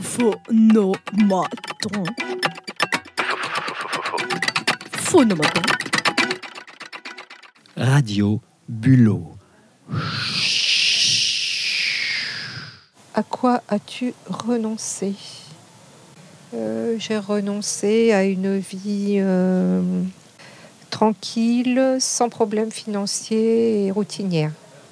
Phonomaton. Phonomaton. Radio Bulot. À quoi as-tu renoncé? Euh, j'ai renoncé à une vie euh, tranquille, sans problème financier et routinière.